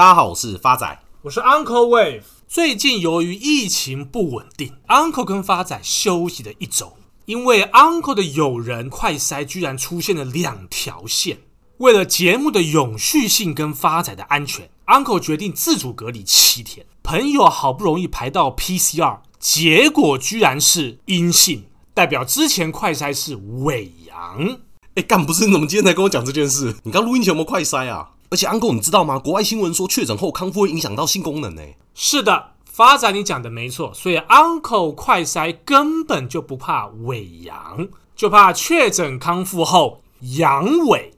大家好，我是发仔，我是 Uncle Wave。最近由于疫情不稳定，Uncle 跟发仔休息了一周，因为 Uncle 的友人快筛居然出现了两条线。为了节目的永续性跟发仔的安全，Uncle 决定自主隔离七天。朋友好不容易排到 PCR，结果居然是阴性，代表之前快筛是伪阳。哎，干不是？你怎么今天才跟我讲这件事？你刚录音前有没有快筛啊？而且，Uncle，你知道吗？国外新闻说确诊后康复会影响到性功能呢。是的，发展你讲的没错。所以，Uncle 快筛根本就不怕伪阳，就怕确诊康复后阳痿。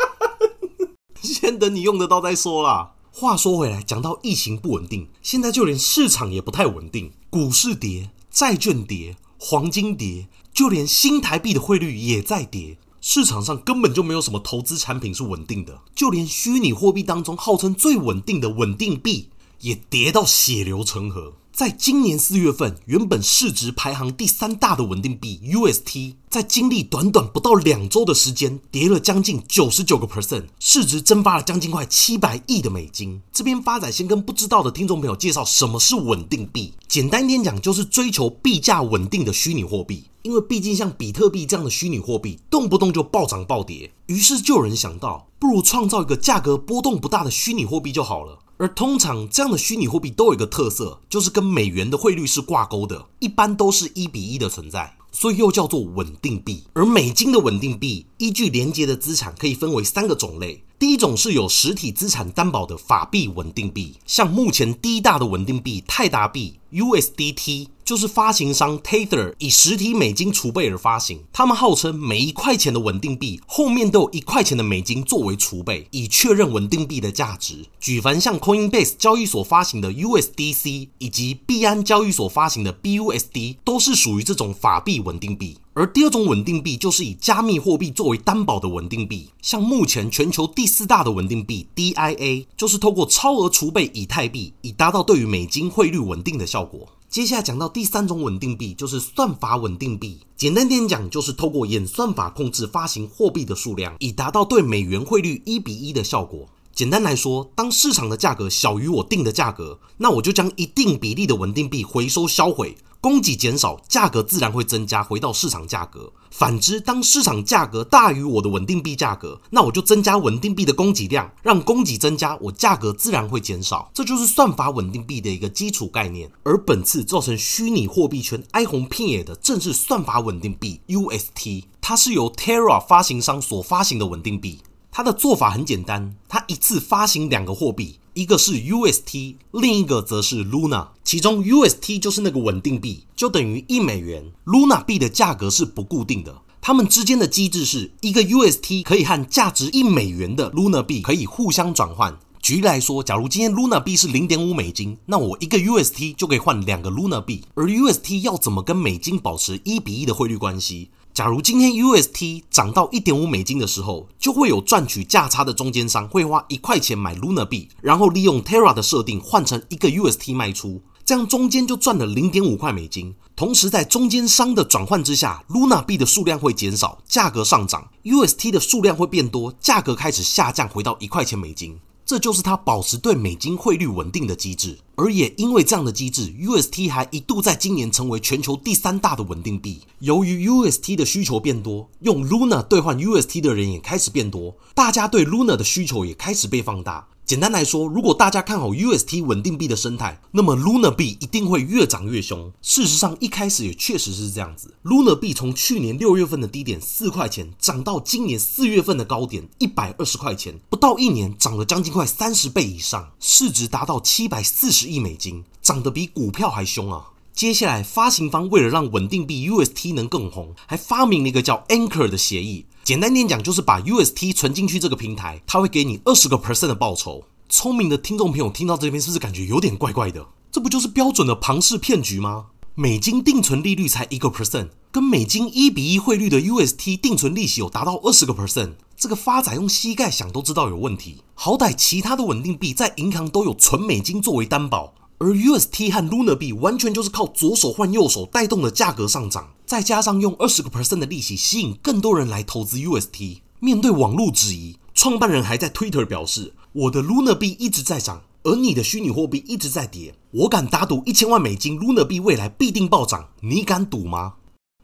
先等你用得到再说啦。话说回来，讲到疫情不稳定，现在就连市场也不太稳定，股市跌，债券跌，黄金跌，就连新台币的汇率也在跌。市场上根本就没有什么投资产品是稳定的，就连虚拟货币当中号称最稳定的稳定币也跌到血流成河。在今年四月份，原本市值排行第三大的稳定币 UST，在经历短短不到两周的时间，跌了将近九十九个 percent，市值蒸发了将近快七百亿的美金。这边发仔先跟不知道的听众朋友介绍什么是稳定币。简单一点讲，就是追求币价稳定的虚拟货币。因为毕竟像比特币这样的虚拟货币，动不动就暴涨暴跌，于是就有人想到，不如创造一个价格波动不大的虚拟货币就好了。而通常这样的虚拟货币都有一个特色，就是跟美元的汇率是挂钩的，一般都是一比一的存在，所以又叫做稳定币。而美金的稳定币依据连接的资产可以分为三个种类，第一种是有实体资产担保的法币稳定币，像目前第一大的稳定币泰达币 USDT。就是发行商 Tether 以实体美金储备而发行，他们号称每一块钱的稳定币后面都有一块钱的美金作为储备，以确认稳定币的价值。举凡像 Coinbase 交易所发行的 USDC 以及币安交易所发行的 BUSD 都是属于这种法币稳定币。而第二种稳定币就是以加密货币作为担保的稳定币，像目前全球第四大的稳定币 DIA 就是透过超额储备以太币，以达到对于美金汇率稳定的效果。接下来讲到第三种稳定币，就是算法稳定币。简单点讲，就是透过演算法控制发行货币的数量，以达到对美元汇率一比一的效果。简单来说，当市场的价格小于我定的价格，那我就将一定比例的稳定币回收销毁。供给减少，价格自然会增加，回到市场价格。反之，当市场价格大于我的稳定币价格，那我就增加稳定币的供给量，让供给增加，我价格自然会减少。这就是算法稳定币的一个基础概念。而本次造成虚拟货币圈哀鸿遍野的，正是算法稳定币 UST，它是由 Terra 发行商所发行的稳定币。它的做法很简单，它一次发行两个货币。一个是 UST，另一个则是 Luna。其中 UST 就是那个稳定币，就等于一美元。Luna 币的价格是不固定的，它们之间的机制是一个 UST 可以和价值一美元的 Luna 币可以互相转换。举例来说，假如今天 Luna 币是零点五美金，那我一个 UST 就可以换两个 Luna 币。而 UST 要怎么跟美金保持一比一的汇率关系？假如今天 UST 涨到一点五美金的时候，就会有赚取价差的中间商会花一块钱买 Luna 币，然后利用 Terra 的设定换成一个 UST 卖出，这样中间就赚了零点五块美金。同时在中间商的转换之下，Luna 币的数量会减少，价格上涨；UST 的数量会变多，价格开始下降，回到一块钱美金。这就是它保持对美金汇率稳定的机制，而也因为这样的机制，UST 还一度在今年成为全球第三大的稳定币。由于 UST 的需求变多，用 Luna 兑换 UST 的人也开始变多，大家对 Luna 的需求也开始被放大。简单来说，如果大家看好 UST 稳定币的生态，那么 Luna 币一定会越涨越凶。事实上，一开始也确实是这样子。Luna 币从去年六月份的低点四块钱，涨到今年四月份的高点一百二十块钱，不到一年涨了将近快三十倍以上，市值达到七百四十亿美金，涨得比股票还凶啊！接下来，发行方为了让稳定币 UST 能更红，还发明了一个叫 Anchor 的协议。简单点讲，就是把 UST 存进去这个平台，它会给你二十个 percent 的报酬。聪明的听众朋友听到这边，是不是感觉有点怪怪的？这不就是标准的庞氏骗局吗？美金定存利率才一个 percent，跟美金一比一汇率的 UST 定存利息有达到二十个 percent，这个发仔用膝盖想都知道有问题。好歹其他的稳定币在银行都有存美金作为担保。而 UST 和 Luna 币完全就是靠左手换右手带动的价格上涨，再加上用二十个 percent 的利息吸引更多人来投资 UST。面对网络质疑，创办人还在 Twitter 表示：“我的 Luna 币一直在涨，而你的虚拟货币一直在跌。我敢打赌一千万美金，Luna 币未来必定暴涨。你敢赌吗？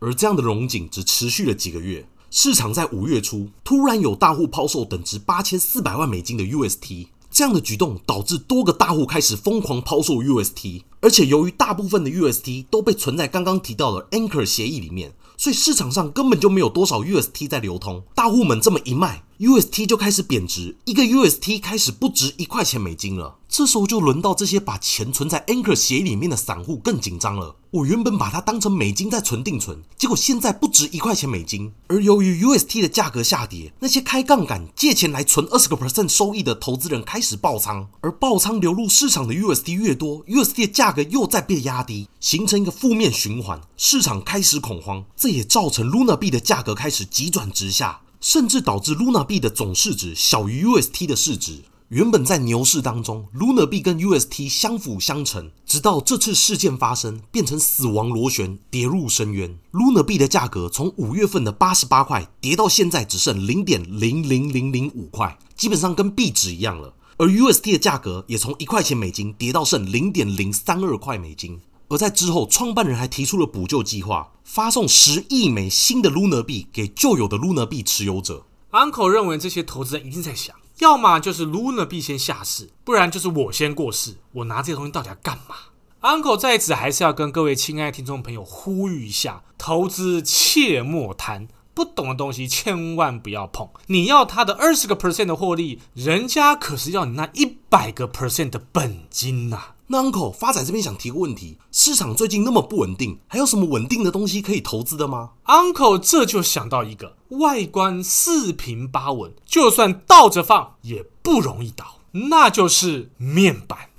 而这样的荣景只持续了几个月。市场在五月初突然有大户抛售等值八千四百万美金的 UST，这样的举动导致多个大户开始疯狂抛售 UST，而且由于大部分的 UST 都被存在刚刚提到的 Anchor 协议里面，所以市场上根本就没有多少 UST 在流通。大户们这么一卖。UST 就开始贬值，一个 UST 开始不值一块钱美金了。这时候就轮到这些把钱存在 Anchor 协议里面的散户更紧张了。我原本把它当成美金在存定存，结果现在不值一块钱美金。而由于 UST 的价格下跌，那些开杠杆借钱来存二十个 percent 收益的投资人开始爆仓，而爆仓流入市场的 UST 越多，UST 的价格又在被压低，形成一个负面循环，市场开始恐慌。这也造成 Luna 币的价格开始急转直下。甚至导致 Luna 币的总市值小于 UST 的市值。原本在牛市当中，Luna 币跟 UST 相辅相成，直到这次事件发生，变成死亡螺旋，跌入深渊。Luna 币的价格从五月份的八十八块跌到现在只剩零点零零零零五块，基本上跟币值一样了。而 UST 的价格也从一块钱美金跌到剩零点零三二块美金。而在之后，创办人还提出了补救计划，发送十亿枚新的 Luna 币给旧有的 Luna 币持有者。Uncle 认为这些投资人一定在想，要么就是 Luna 币先下市，不然就是我先过世。我拿这些东西到底要干嘛？Uncle 在此还是要跟各位亲爱的听众朋友呼吁一下：投资切莫贪，不懂的东西千万不要碰。你要他的二十个 percent 的获利，人家可是要你那一百个 percent 的本金呐、啊。那 Uncle 发仔这边想提个问题：市场最近那么不稳定，还有什么稳定的东西可以投资的吗？Uncle 这就想到一个外观四平八稳，就算倒着放也不容易倒，那就是面板。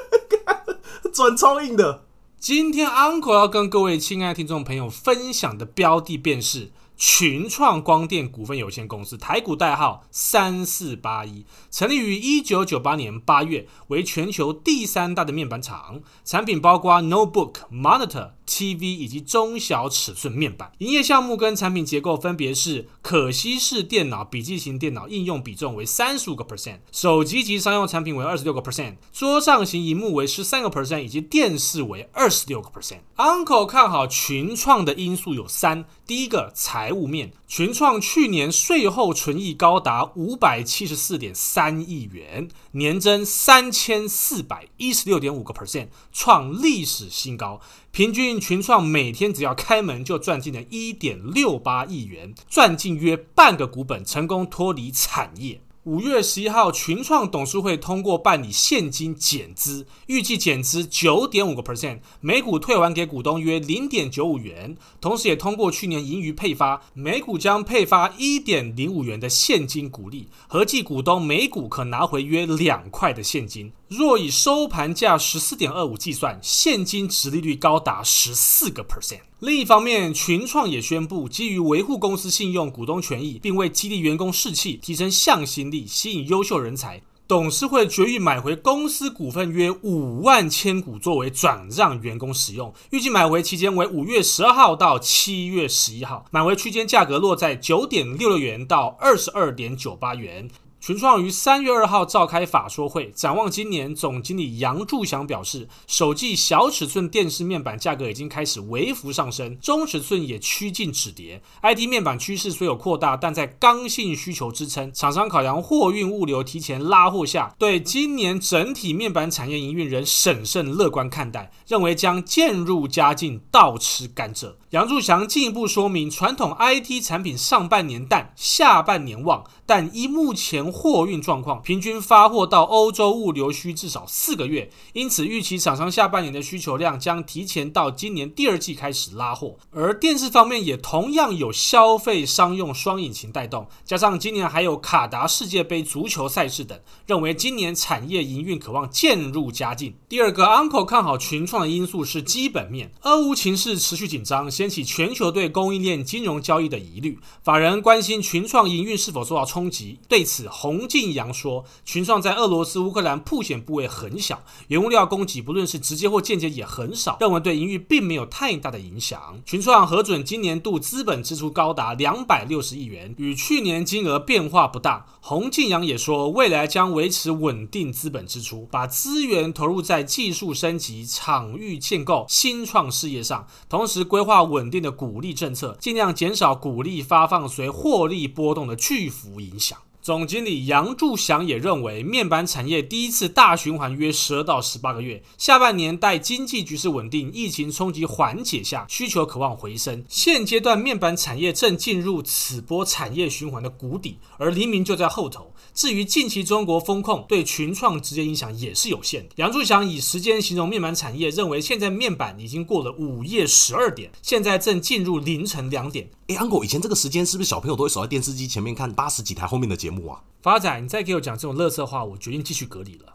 转超硬的。今天 Uncle 要跟各位亲爱的听众朋友分享的标的便是。群创光电股份有限公司，台股代号三四八一，成立于一九九八年八月，为全球第三大的面板厂，产品包括 notebook、monitor。TV 以及中小尺寸面板，营业项目跟产品结构分别是可吸式电脑、笔记型电脑应用比重为三十五个 percent，手机及商用产品为二十六个 percent，桌上型荧幕为十三个 percent，以及电视为二十六个 percent。Uncle 看好群创的因素有三：第一个，财财务面，群创去年税后纯益高达五百七十四点三亿元，年增三千四百一十六点五个 percent，创历史新高。平均群创每天只要开门就赚进了一点六八亿元，赚进约半个股本，成功脱离产业。五月十一号，群创董事会通过办理现金减资，预计减资九点五个 percent，每股退还给股东约零点九五元。同时，也通过去年盈余配发，每股将配发一点零五元的现金股利，合计股东每股可拿回约两块的现金。若以收盘价十四点二五计算，现金殖利率高达十四个 percent。另一方面，群创也宣布，基于维护公司信用、股东权益，并为激励员工士气、提升向心力、吸引优秀人才，董事会决议买回公司股份约五万千股，作为转让员工使用。预计买回期间为五月十二号到七月十一号，买回区间价格落在九点六六元到二十二点九八元。群创于三月二号召开法说会，展望今年，总经理杨柱祥表示，首季小尺寸电视面板价格已经开始微幅上升，中尺寸也趋近止跌。IT 面板趋势虽有扩大，但在刚性需求支撑，厂商考量货运物流提前拉货下，对今年整体面板产业营运仍审慎乐观看待，认为将渐入佳境，倒吃甘蔗。杨柱祥进一步说明，传统 IT 产品上半年淡，下半年旺。但依目前货运状况，平均发货到欧洲物流需至少四个月，因此预期厂商下半年的需求量将提前到今年第二季开始拉货。而电视方面也同样有消费商用双引擎带动，加上今年还有卡达世界杯足球赛事等，认为今年产业营运可望渐入佳境。第二个 Uncle 看好群创的因素是基本面，俄乌情势持续紧张，掀起全球对供应链金融交易的疑虑，法人关心群创营运是否受到。冲击，对此洪敬阳说，群创在俄罗斯、乌克兰曝险部位很小，原物料供给不论是直接或间接也很少，认为对营运并没有太大的影响。群创核准今年度资本支出高达两百六十亿元，与去年金额变化不大。洪敬阳也说，未来将维持稳定资本支出，把资源投入在技术升级、场域建构、新创事业上，同时规划稳定的股利政策，尽量减少股利发放随获利波动的巨幅影响。总经理杨柱祥也认为，面板产业第一次大循环约十二到十八个月，下半年待经济局势稳定、疫情冲击缓解下，需求渴望回升。现阶段面板产业正进入此波产业循环的谷底，而黎明就在后头。至于近期中国风控对群创直接影响也是有限的。杨柱祥以时间形容面板产业，认为现在面板已经过了午夜十二点，现在正进入凌晨两点。哎，uncle，以前这个时间是不是小朋友都会守在电视机前面看八十几台后面的节目啊？发仔，你再给我讲这种乐色话，我决定继续隔离了。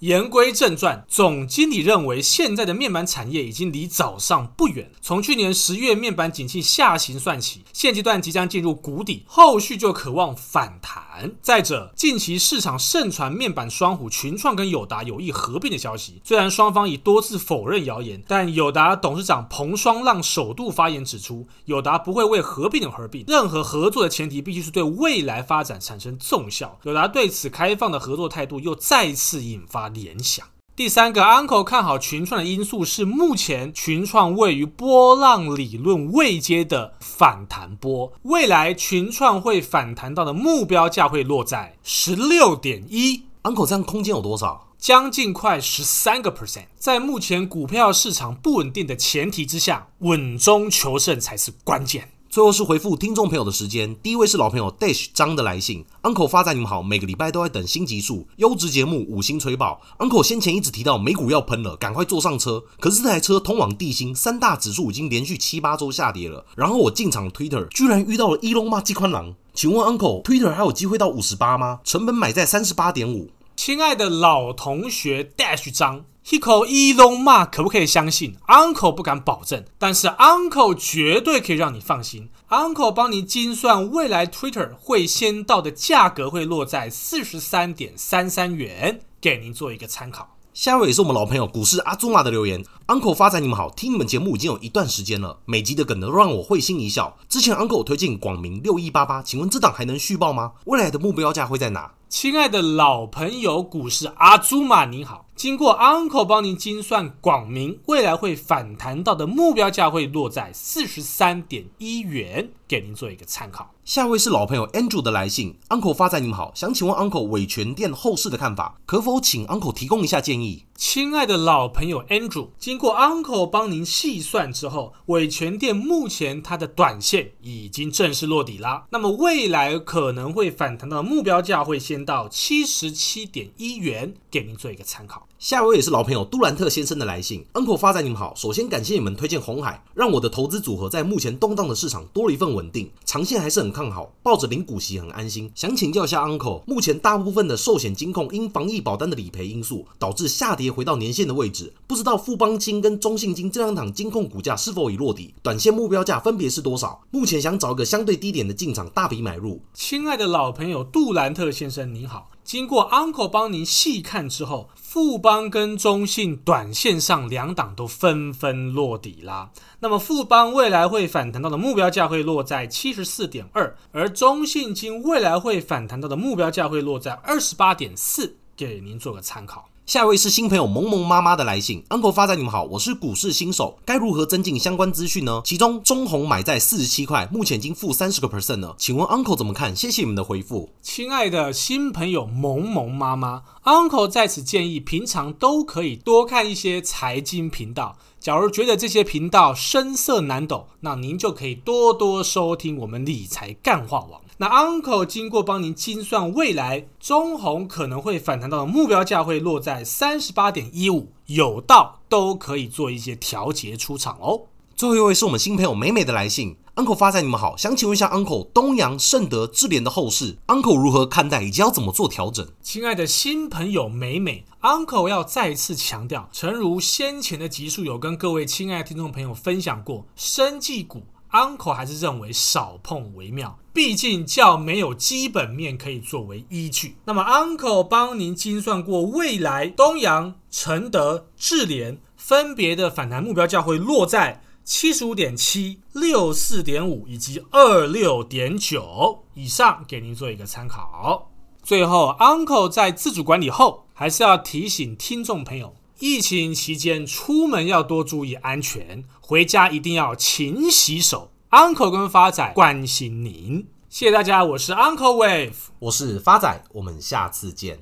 言归正传，总经理认为，现在的面板产业已经离早上不远。从去年十月面板景气下行算起，现阶段即将进入谷底，后续就渴望反弹。再者，近期市场盛传面板双虎群创跟友达有意合并的消息，虽然双方已多次否认谣言，但友达董事长彭双浪首度发言指出，友达不会为合并而合并，任何合作的前提必须是对未来发展产生纵效。友达对此开放的合作态度又再次引发。联想。第三个 Uncle 看好群创的因素是，目前群创位于波浪理论位阶的反弹波，未来群创会反弹到的目标价会落在十六点一。Uncle 这样空间有多少？将近快十三个 percent。在目前股票市场不稳定的前提之下，稳中求胜才是关键。最后是回复听众朋友的时间，第一位是老朋友 Dash 张的来信，Uncle 发展你们好，每个礼拜都在等新集数，优质节目五星吹爆，Uncle 先前一直提到美股要喷了，赶快坐上车，可是这台车通往地心三大指数已经连续七八周下跌了，然后我进场 Twitter 居然遇到了伊隆马季宽郎，请问 Uncle Twitter 还有机会到五十八吗？成本买在三十八点五，亲爱的老同学 Dash 张。Hiko Elon Musk 可不可以相信？Uncle 不敢保证，但是 Uncle 绝对可以让你放心。Uncle 帮你精算未来 Twitter 会先到的价格会落在四十三点三三元，给您做一个参考。下一位也是我们老朋友股市阿祖玛的留言，Uncle 发财你们好，听你们节目已经有一段时间了，每集的梗都让我会心一笑。之前 Uncle 推荐广明六一八八，请问这档还能续报吗？未来的目标价会在哪？亲爱的老朋友股市阿祖玛你好，经过 Uncle 帮您精算，广明未来会反弹到的目标价会落在四十三点一元，给您做一个参考。下一位是老朋友 Andrew 的来信，Uncle 发仔你们好，想请问 Uncle 伟诠电后市的看法，可否请 Uncle 提供一下建议？亲爱的老朋友 Andrew，经过 Uncle 帮您细算之后，伟诠电目前它的短线已经正式落底啦。那么未来可能会反弹的目标价会先到七十七点一元，给您做一个参考。下一位也是老朋友杜兰特先生的来信，Uncle 发展你们好，首先感谢你们推荐红海，让我的投资组合在目前动荡的市场多了一份稳定，长线还是很看好，抱着领股息很安心。想请教一下 Uncle，目前大部分的寿险金控因防疫保单的理赔因素，导致下跌回到年线的位置，不知道富邦金跟中信金这两档金控股价是否已落底，短线目标价分别是多少？目前想找一个相对低点的进场大笔买入。亲爱的老朋友杜兰特先生你好，经过 Uncle 帮您细看之后。富邦跟中信短线上两档都纷纷落底啦，那么富邦未来会反弹到的目标价会落在七十四点二，而中信金未来会反弹到的目标价会落在二十八点四，给您做个参考。下一位是新朋友萌萌妈妈的来信，Uncle 发仔你们好，我是股市新手，该如何增进相关资讯呢？其中中红买在四十七块，目前已经负三十个 percent 了，请问 Uncle 怎么看？谢谢你们的回复。亲爱的新朋友萌萌妈妈，Uncle 在此建议，平常都可以多看一些财经频道。假如觉得这些频道深色难懂，那您就可以多多收听我们理财干话网。那 Uncle 经过帮您精算，未来中红可能会反弹到的目标价会落在三十八点一五，有到都可以做一些调节出场哦。最后一位是我们新朋友美美的来信，Uncle 发财你们好，想请问一下 Uncle 东阳、盛德、智联的后市，Uncle 如何看待以及要怎么做调整？亲爱的新朋友美美，Uncle 要再次强调，诚如先前的集数有跟各位亲爱的听众朋友分享过，生技股。，Uncle 还是认为少碰为妙。毕竟较没有基本面可以作为依据。那么，Uncle 帮您精算过未来东阳、承德、智联分别的反弹目标价会落在七十五点七、六四点五以及二六点九以上，给您做一个参考。最后，Uncle 在自主管理后，还是要提醒听众朋友，疫情期间出门要多注意安全，回家一定要勤洗手。Uncle 跟发仔关心您，谢谢大家，我是 Uncle Wave，我是发仔，我们下次见。